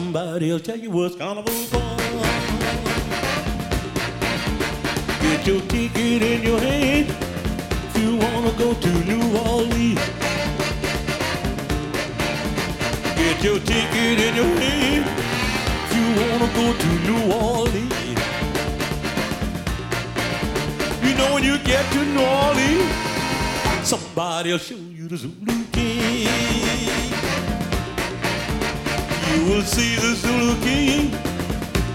Somebody will tell you what's carnival for. Get your ticket in your hand if you wanna go to New Orleans. Get your ticket in your hand if you wanna go to New Orleans. You know when you get to New Orleans, somebody'll show you the Zulu King. You will see the Zulu King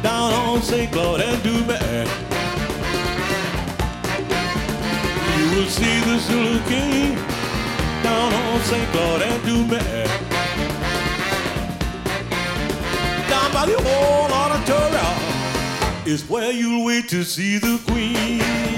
down on St. Claude and Dumaine. You will see the Zulu King down on St. Claude and Dumaine. Down by the old auditorium is where you'll wait to see the Queen.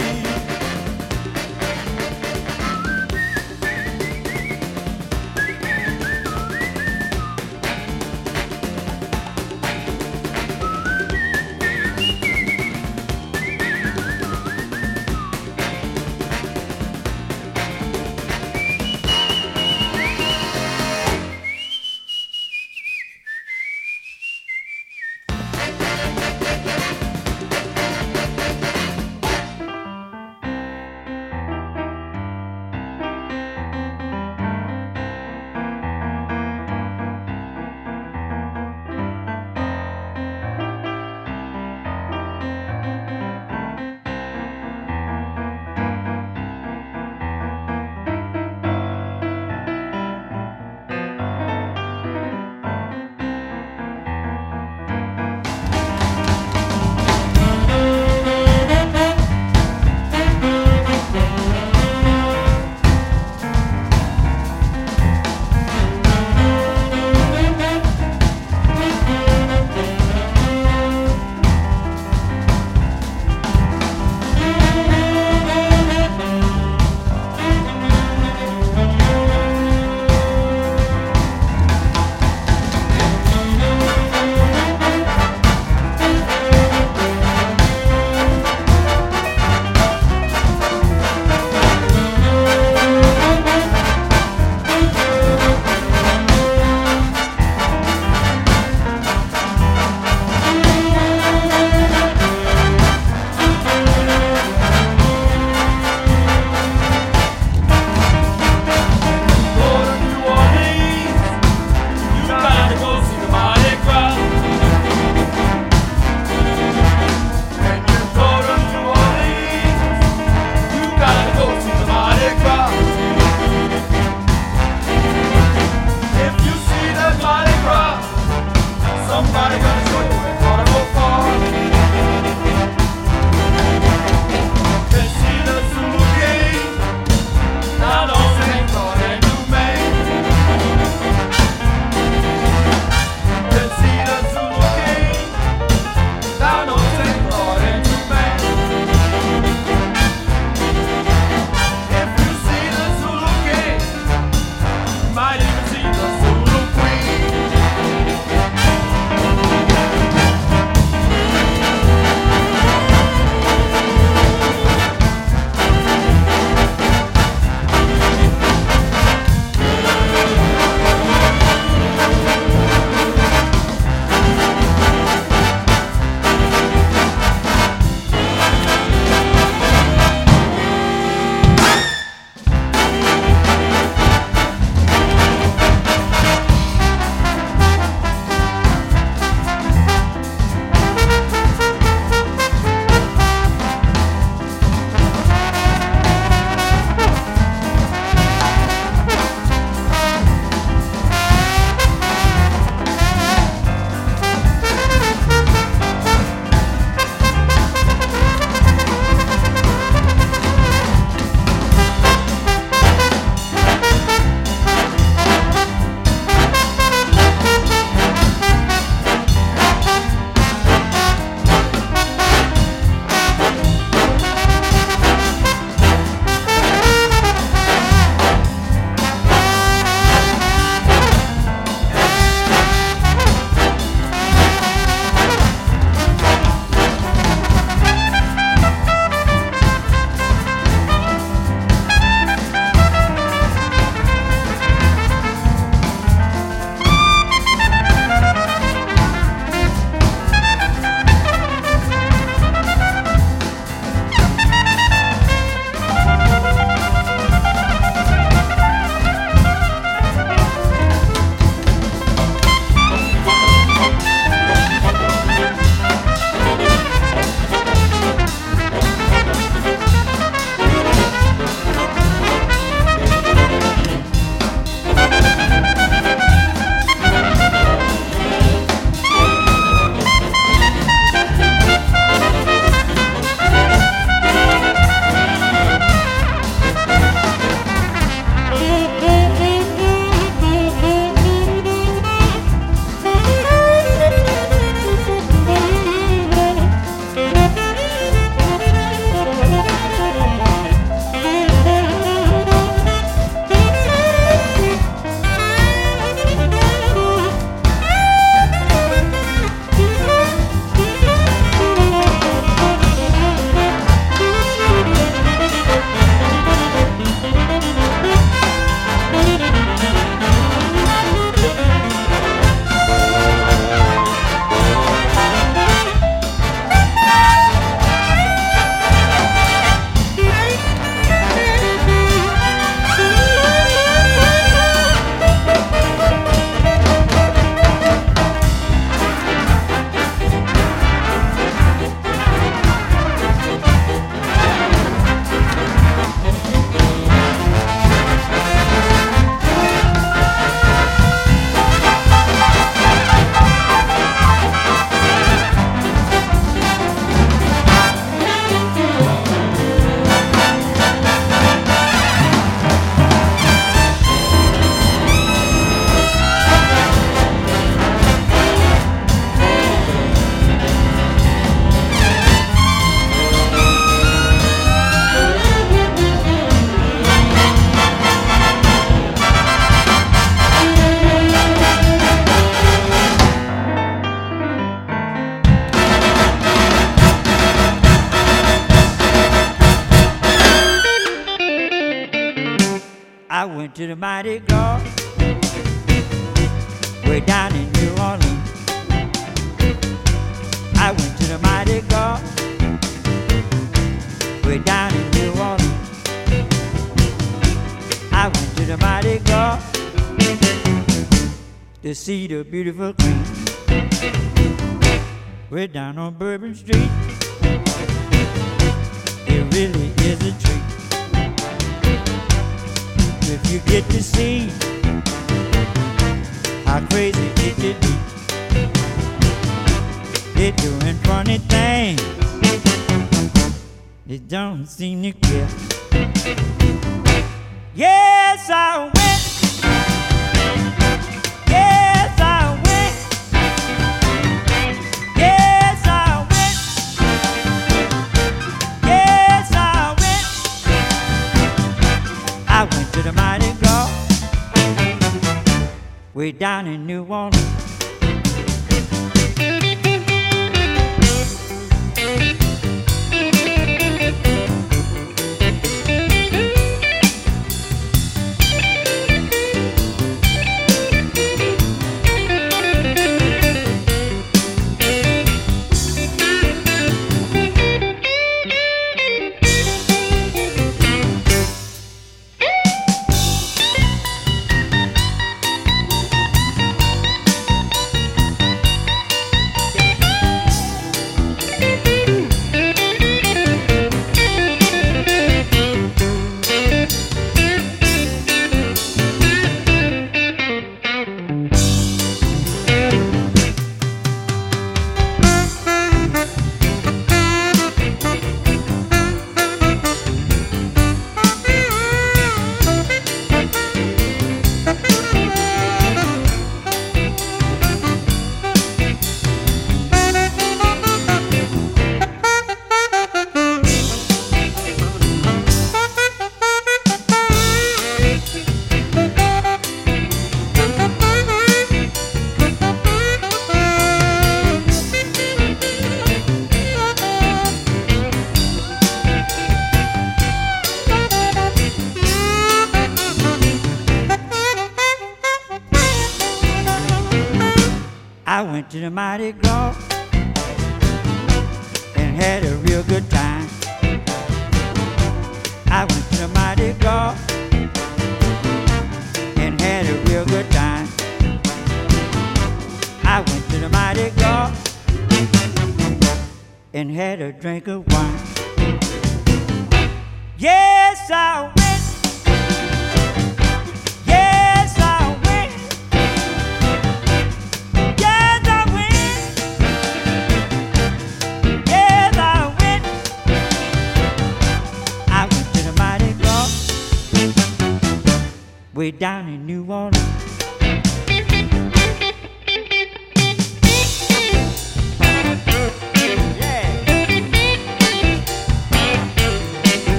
I went to the Mardi Gras way down in New Orleans. I went to the Mardi Gras way down in New Orleans. I went to the Mardi Gras to see the beautiful queen. Way down on Bourbon Street. It really is a treat if you get to see how crazy it could be. They're doing funny things. They don't seem to care. Yes, I went. Way down in New Orleans.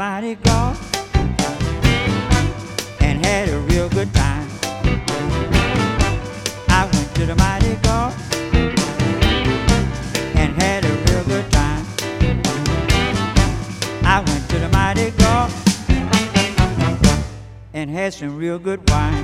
Mardi Gras and had a real good time. I went to the Mardi Gras and had a real good time. I went to the Mardi Gras and had some real good wine.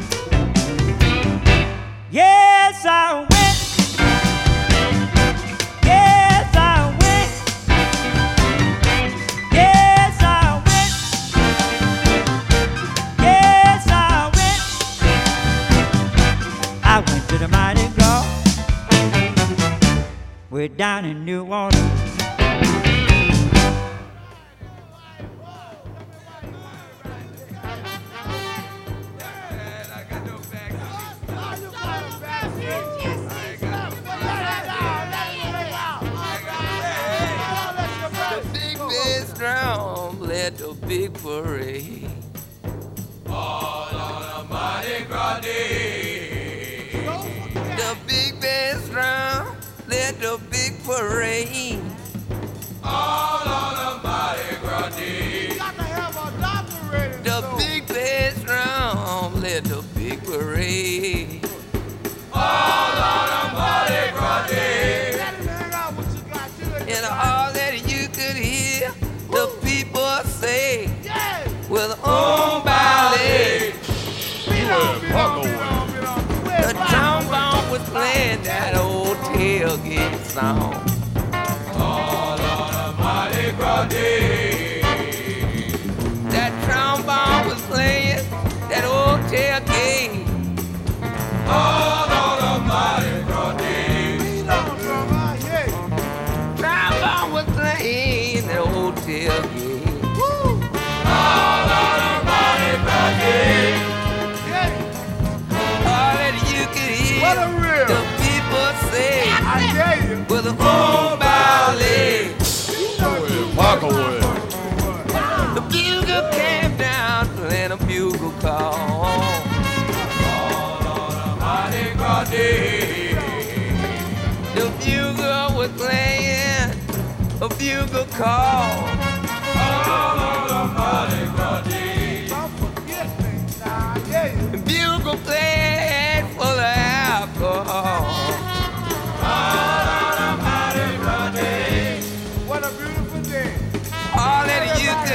the people say yeah. with own body. The trombone was playing that old tailgate song. with a full belly. Walk away. The bugle came down and a bugle call. The bugle was playing a bugle call. Bugle played full of alcohol.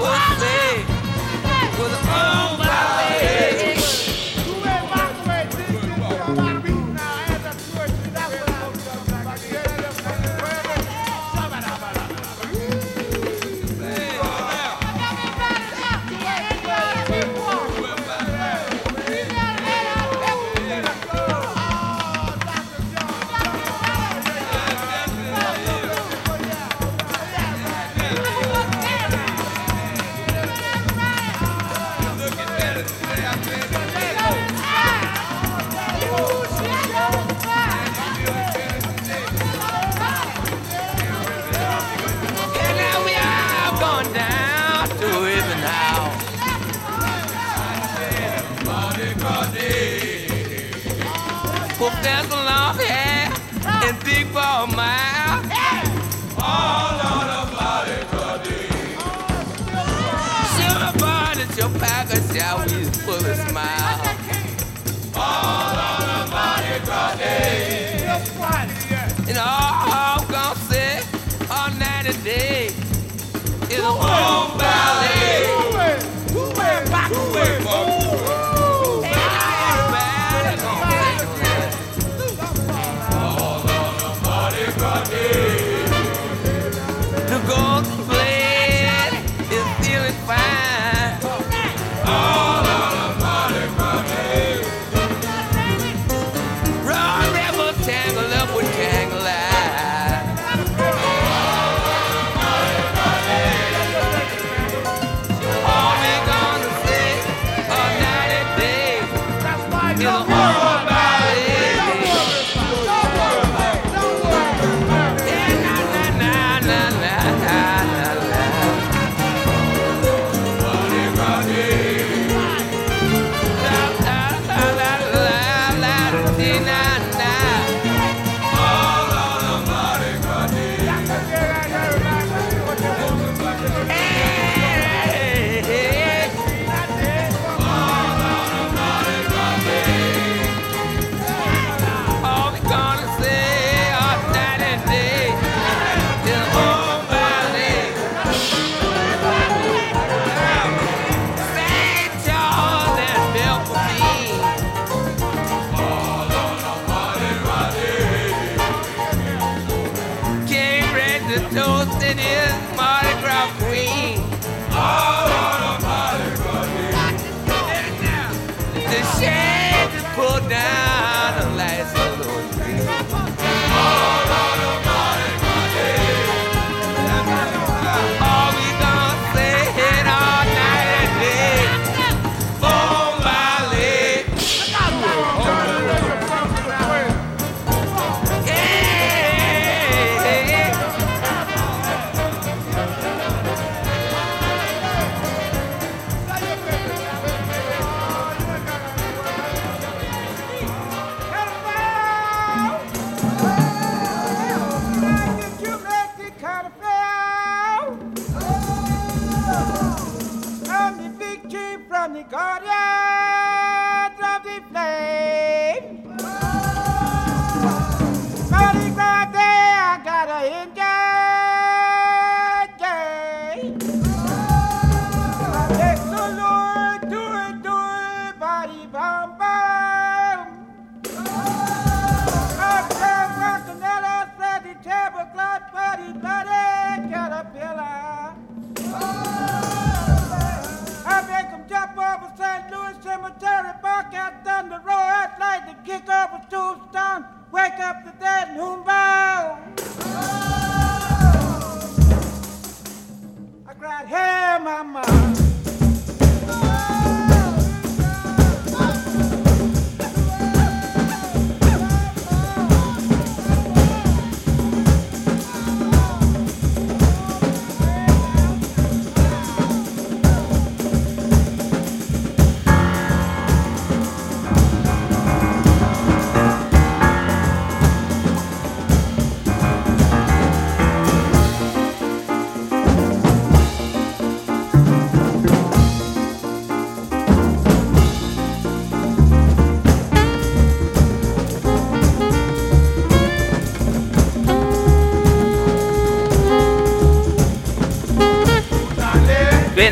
Whoa!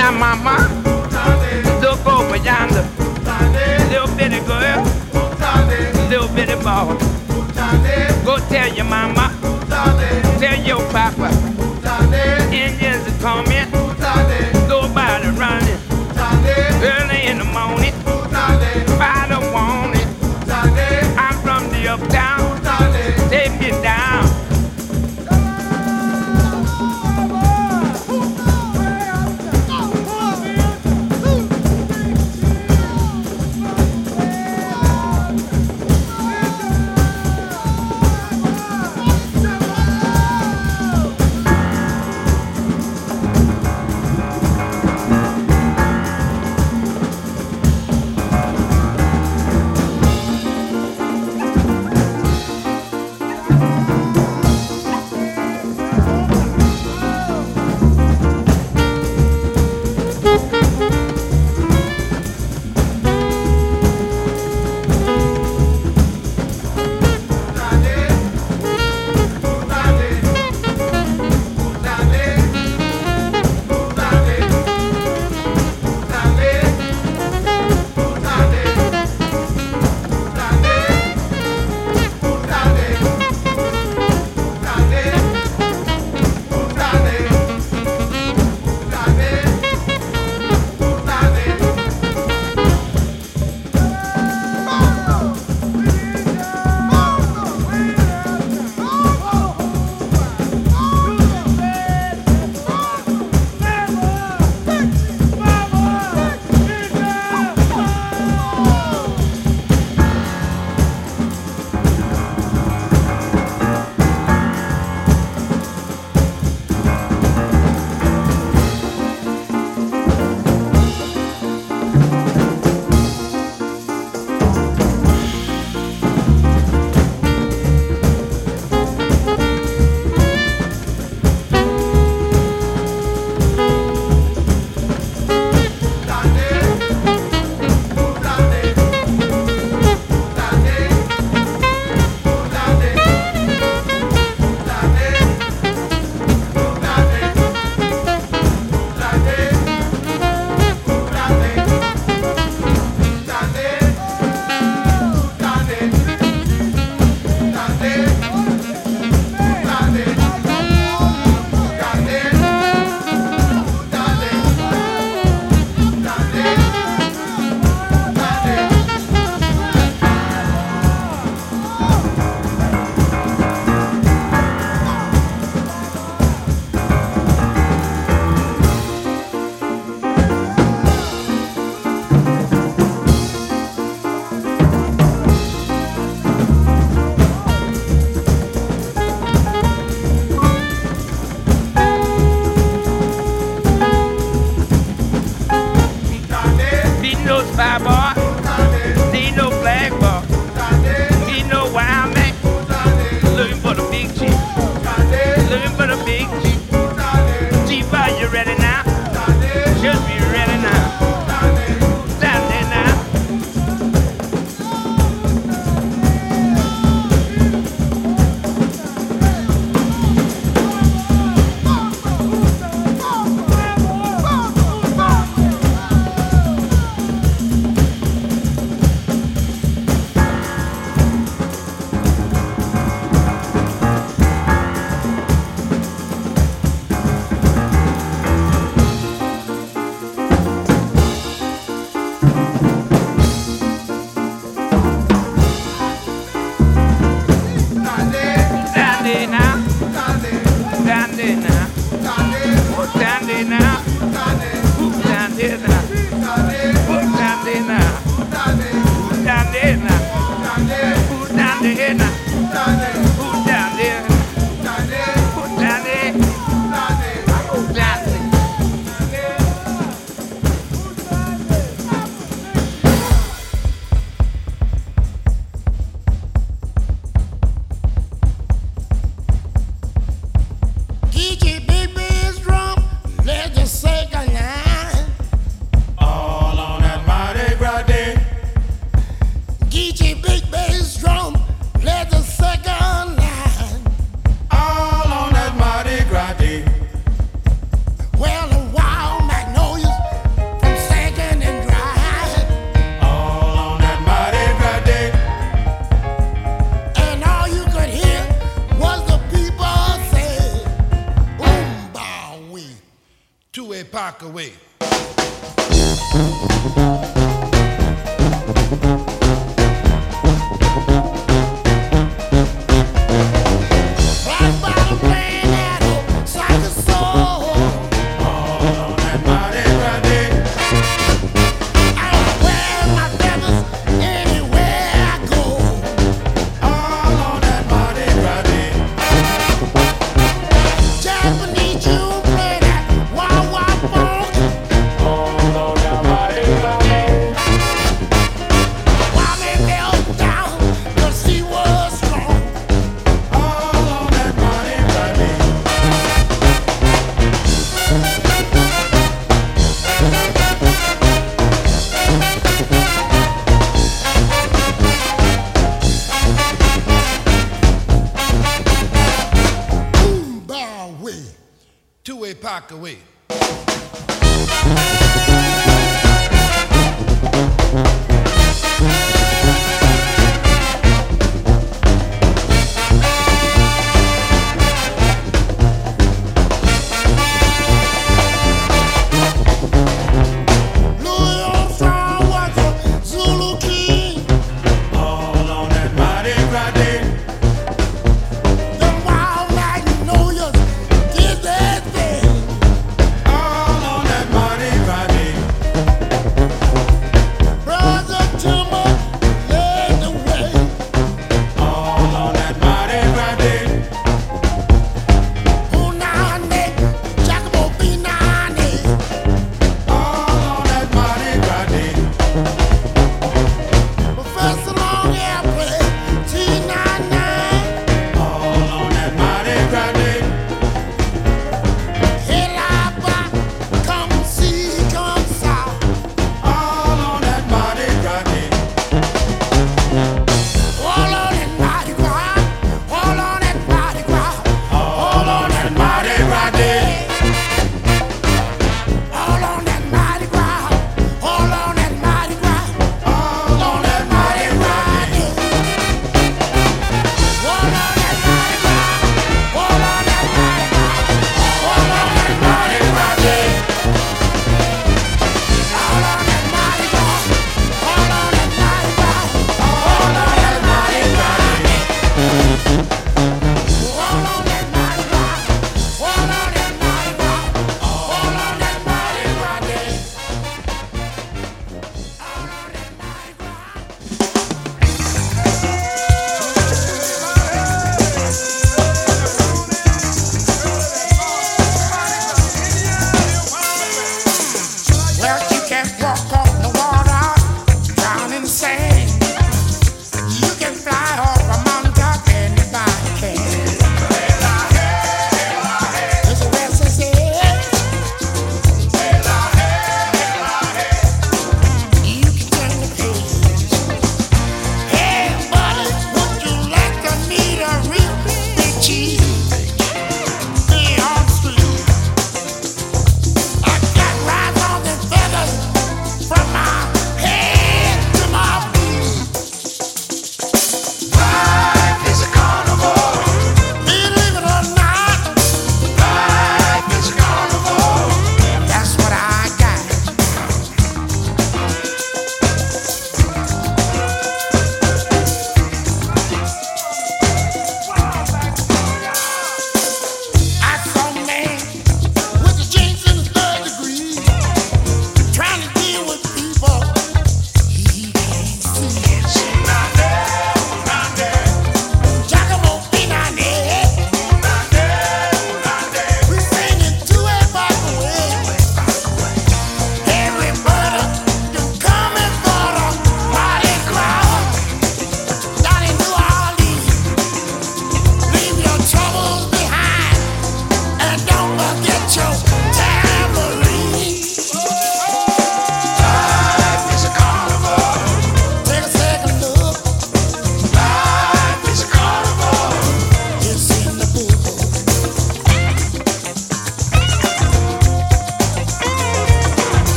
now, mama. Look over yonder. Little bitty girl. Little bitty boy. Go tell your mama. Tell your papa. Indians are coming. Go by the running. Early in the morning. By the warning. I'm from the uptown. They me rock away.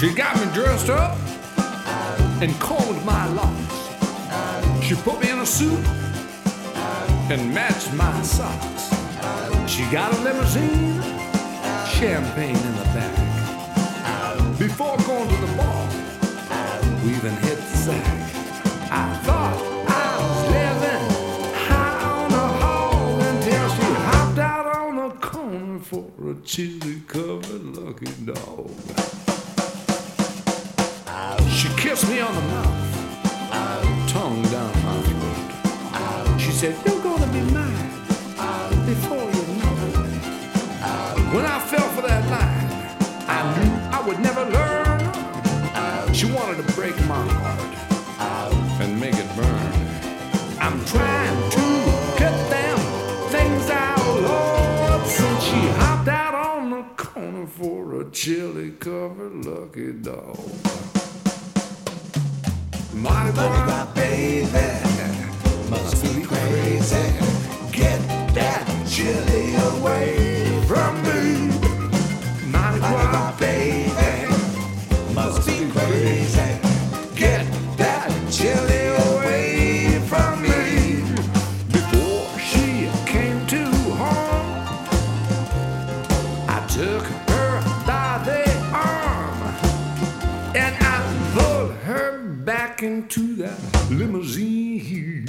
She got me dressed up and combed my locks. She put me in a suit and matched my socks. She got a limousine, champagne in the back. Before going to the bar, we even hit the sack. I thought I was living high on the hog until she hopped out on the corner for a chili covered lucky dog. She kissed me on the mouth, tongue down my throat. She said, You're gonna be mine before you know it. When I fell for that line, I knew I would never learn. She wanted to break my heart and make it burn. I'm trying to cut them things out, Lord, since she hopped out on the corner for a chili covered lucky dog. Mardi Gras, baby, must be crazy. Get that chili away from me. Into that limousine.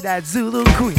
That Zulu queen.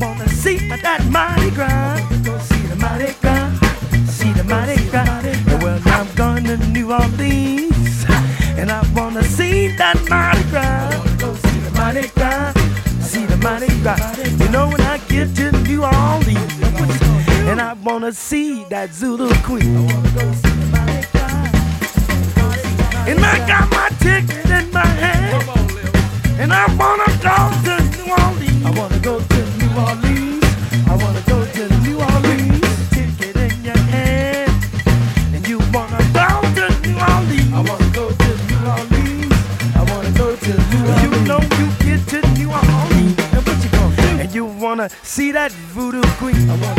Wanna see that Mardi Gras. Go see the Mardi Gras. See the Mardi Gras. Well, I'm going to New Orleans. And I wanna see that Mardi Gras. Go see the Mardi Gras. See the Mardi Gras. You know when I get to New Orleans. And I wanna see that Zulu Queen. And I got my ticket in my hand. And I wanna go to New Orleans. I wanna go see that voodoo queen.